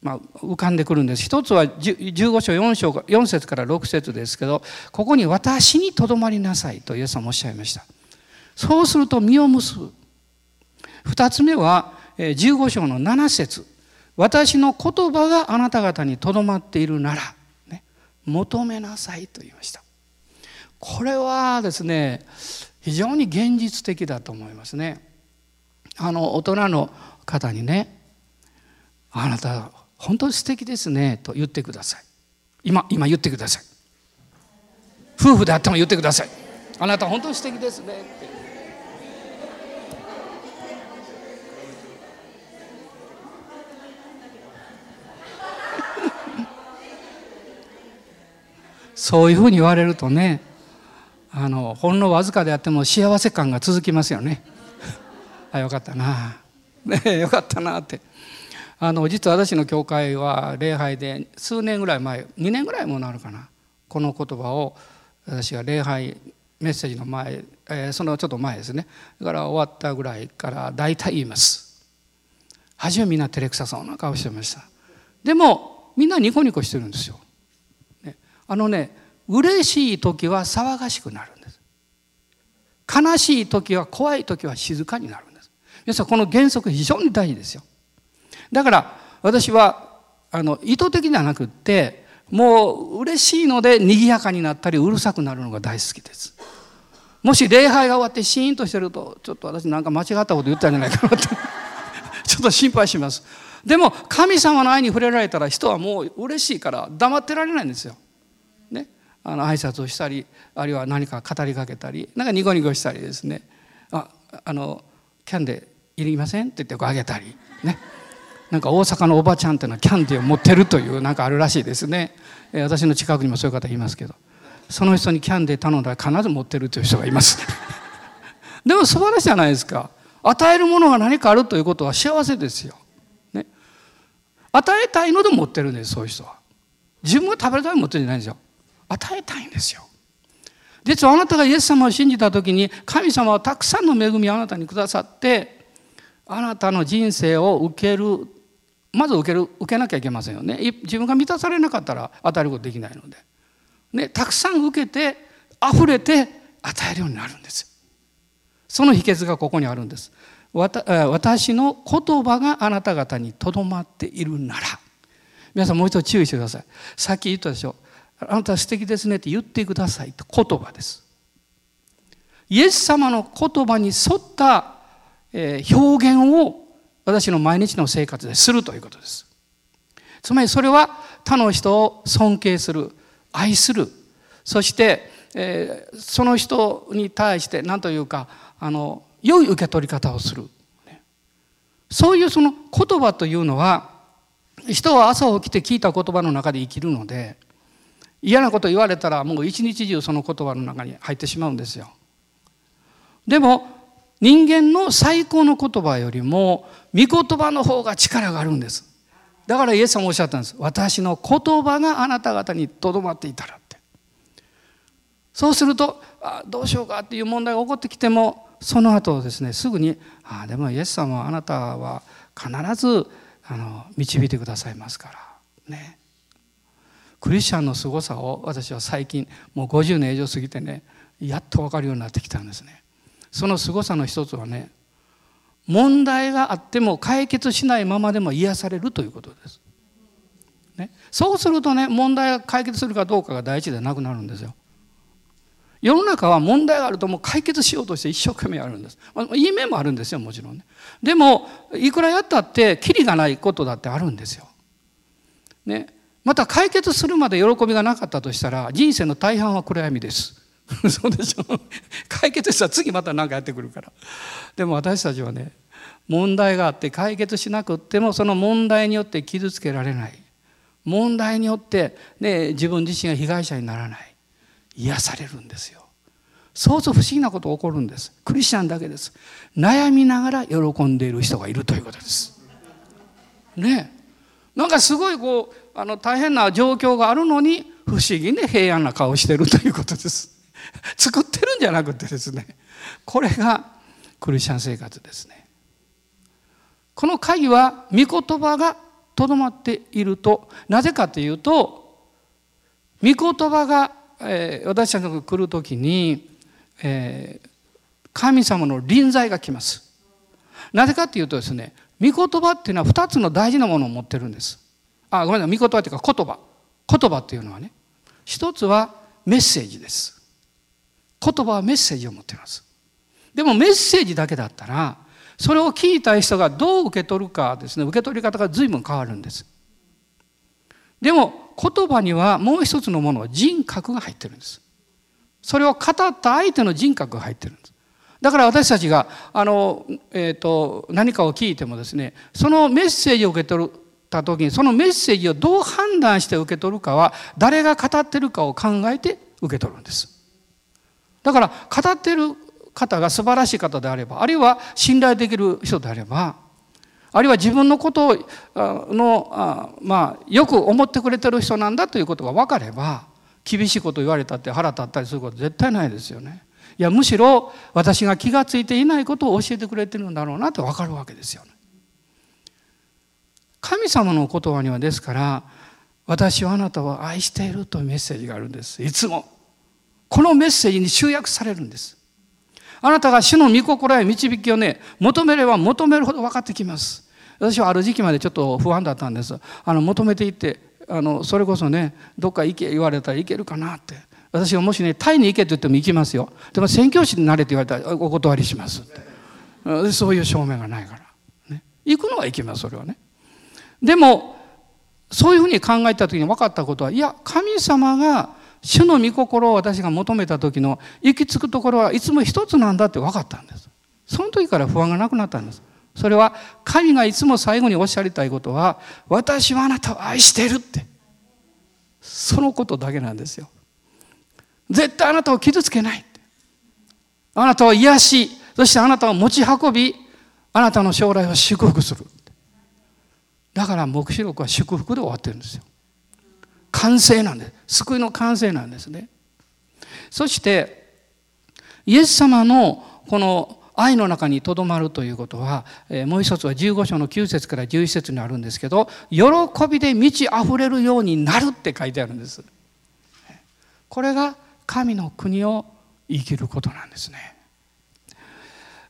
まあ、浮かんでくるんです。一つは15章4章4節から6節ですけどここに「私にとどまりなさい」とイエス様おっしゃいました。そうすると実を結ぶ。二つ目は15章の7節私の言葉があなた方にとどまっているなら、ね、求めなさいと言いました。これはですね非常に現実的だと思いますね。あの大人の方にね「あなた本当に素敵ですね」と言ってください。今今言ってください。夫婦であっても言ってください。あなた本当に素敵ですねそういうふうに言われるとねあのほんのわずかであっても幸せ感が続きますよね。あよかったな、ね、よかったなって。あの実は私の教会は礼拝で数年ぐらい前2年ぐらいもなるかな。この言葉を私が礼拝メッセージの前、えー、そのちょっと前ですね。だから終わったぐらいから大体言います。初めみんな照れくさそうな顔してました。でもみんなニコニコしてるんですよ、あのね嬉しい時は騒がしくなるんです。悲しい時は怖い時は静かになるんです。皆さんこの原則非常に大事ですよ。だから私はあの意図的ではなくってもう嬉しいので賑やかになったりうるさくなるのが大好きです。もし礼拝が終わってシーンとしてるとちょっと私なんか間違ったこと言ったんじゃないかなって。ちょっと心配します。でも神様の愛に触れられたら人はもう嬉しいから黙ってられないんですよ。あの挨拶をしたりあるいは何か語りかけたりなんかニコニコしたりですね。ああのキャンデーいりませんって言ってこうあげたりね。なんか大阪のおばちゃんっていうのはキャンディーを持ってるというなんかあるらしいですね。私の近くにもそういう方いますけど。その人にキャンディー頼んだら必ず持ってるという人がいます。でも素晴らしいじゃないですか。与えるものが何かあるということは幸せですよ、ね、与えたいので持ってるんですそういう人は。自分が食べるために持ってるんじゃないんですよ。与えたいんですよ。実はあなたがイエス様を信じた時に神様はたくさんの恵みをあなたにくださってあなたの人生を受けるまず受ける受けなきゃいけませんよね。自分が満たされなかったら与えることできないので、ね、たくさん受けて溢れて与えるようになるんです。その秘訣がここにあるんです。私の言葉があなた方にとどまっているなら。皆さんもう一度注意してください。さっき言ったでしょ。あなた素敵ですねって言ってくださいって言葉です。イエス様の言葉に沿った表現を私の毎日の生活でするということです。つまりそれは他の人を尊敬する、愛する、そして、え、その人に対して何というかあの良い受け取り方をする。そういうその言葉というのは人は朝起きて聞いた言葉の中で生きるので嫌なこと言われたらもう一日中その言葉の中に入ってしまうんですよ。でも人間の最高の言葉よりも御言葉の方が力があるんです。だからイエス様おっしゃったんです。私の言葉があなた方にとどまっていたらって。そうするとあどうしようかっていう問題が起こってきてもその後ですねすぐに「あでもイエス様はあなたは必ずあの導いてくださいますから」ねクリスチャンの凄さを私は最近もう50年以上過ぎてねやっと分かるようになってきたんですね。その凄さの一つはね問題があっても解決しないままでも癒されるということです、ね、そうするとね問題が解決するかどうかが大事でなくなるんですよ。世の中は問題があるともう解決しようとして一生懸命やるんです、まあ、いい面もあるんですよもちろんね。でもいくらやったってキリがないことだってあるんですよ。ね。また解決するまで喜びがなかったとしたら人生の大半は暗闇です。そうでしょ？解決したら次また何かやってくるから。でも私たちはね問題があって解決しなくってもその問題によって傷つけられない。問題によって、ね、自分自身が被害者にならない。癒されるんですよ。そうそう不思議なこと起こるんです。クリスチャンだけです。悩みながら喜んでいる人がいるということです。ね。なんかすごいこうあの大変な状況があるのに不思議に平安な顔してるということです。作ってるんじゃなくてですね。これがクリスチャン生活ですね。この鍵は御言葉がとどまっているとなぜかというと御言葉が、えー、私たちが来る時に、えー、神様の臨在が来ます。なぜかというとですね御言葉っていうのは2つの大事なものを持ってるんです。あごめんなさい。御言葉っていうか言葉。言葉っていうのはね一つはメッセージです。言葉はメッセージを持っています。でもメッセージだけだったらそれを聞いた人がどう受け取るかですね。受け取り方が随分変わるんです。でも言葉にはもう一つのものは人格が入ってるんです。それを語った相手の人格が入ってるんです。だから私たちがあの、えーと、何かを聞いてもですねそのメッセージを受け取った時にそのメッセージをどう判断して受け取るかは誰が語ってるかを考えて受け取るんですだから語ってる方が素晴らしい方であればあるいは信頼できる人であればあるいは自分のことのまあよく思ってくれてる人なんだということが分かれば厳しいこと言われたって腹立ったりすること絶対ないですよね。いやむしろ私が気が付いていないことを教えてくれてるんだろうなって分かるわけですよね。神様の言葉にはですから「私はあなたを愛している」というメッセージがあるんですいつもこのメッセージに集約されるんですあなたが主の御心や導きをね、求めれば求めるほど分かってきます。私はある時期までちょっと不安だったんです。あの求めていって、あのそれこそね、どっか行け言われたら行けるかなって。私がもしね、タイに行けって言っても行きますよ。でも宣教師になれって言われたらお断りしますって。そういう証明がないから。ね、行くのは行きます、それはね。でも、そういうふうに考えた時に分かったことは、いや、神様が主の御心を私が求めた時の行き着くところはいつも一つなんだって分かったんです。その時から不安がなくなったんです。それは神がいつも最後におっしゃりたいことは私はあなたを愛してるって。そのことだけなんですよ。絶対あなたを傷つけないあなたを癒しそしてあなたを持ち運びあなたの将来を祝福する。だから黙示録は祝福で終わってるんですよ。完成なんです。救いの完成なんですね。そしてイエス様のこの愛の中にとどまるということは、えもう一つは15章の9節から11節にあるんですけど喜びで満ち溢れるようになるって書いてあるんです。これが神の国を生きることなんですね。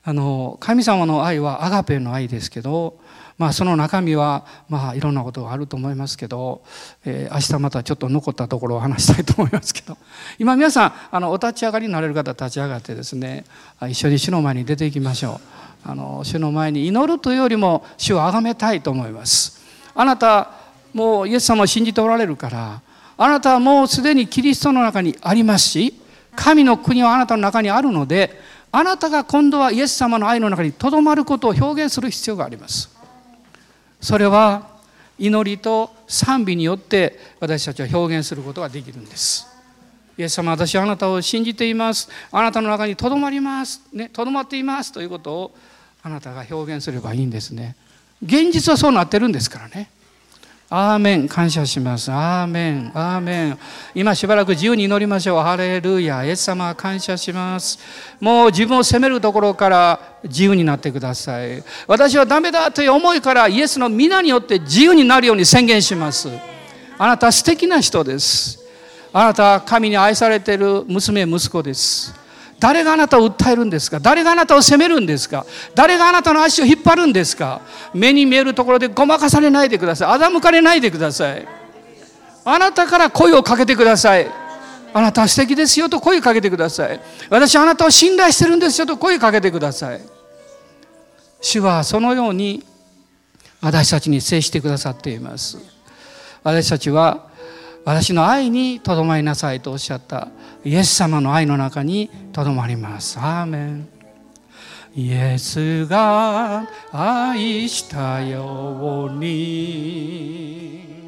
あの神様の愛はアガペの愛ですけどまあ、その中身はまあいろんなことがあると思いますけど、えー、明日またちょっと残ったところを話したいと思いますけど 今皆さんあのお立ち上がりになれる方立ち上がってですね一緒に主の前に出ていきましょう。あの主の前に祈るというよりも主を崇めたいと思います。あなたもうイエス様を信じておられるからあなたはもうすでにキリストの中にありますし神の国はあなたの中にあるのであなたが今度はイエス様の愛の中にとどまることを表現する必要があります。それは祈りと賛美によって私たちは表現することができるんです。イエス様私はあなたを信じています。あなたの中にとどまります。ねとどまっていますということをあなたが表現すればいいんですね。現実はそうなってるんですからね。アーメン感謝しますアーメンアーメン今しばらく自由に祈りましょうハレルヤイエス様感謝しますもう自分を責めるところから自由になってください私はダメだという思いからイエスの皆によって自由になるように宣言しますあなた素敵な人ですあなた神に愛されている娘息子です誰があなたを訴えるんですか？誰があなたを責めるんですか？誰があなたの足を引っ張るんですか？目に見えるところでごまかされないでください。欺かれないでください。あなたから声をかけてください。あなたは素敵ですよと声かけてください。私あなたを信頼してるんですよと声かけてください。主はそのように私たちに接してくださっています。私たちは私の愛にとどまりなさいとおっしゃった。イエス様の愛の中にとどまります。アーメンイエスが愛したように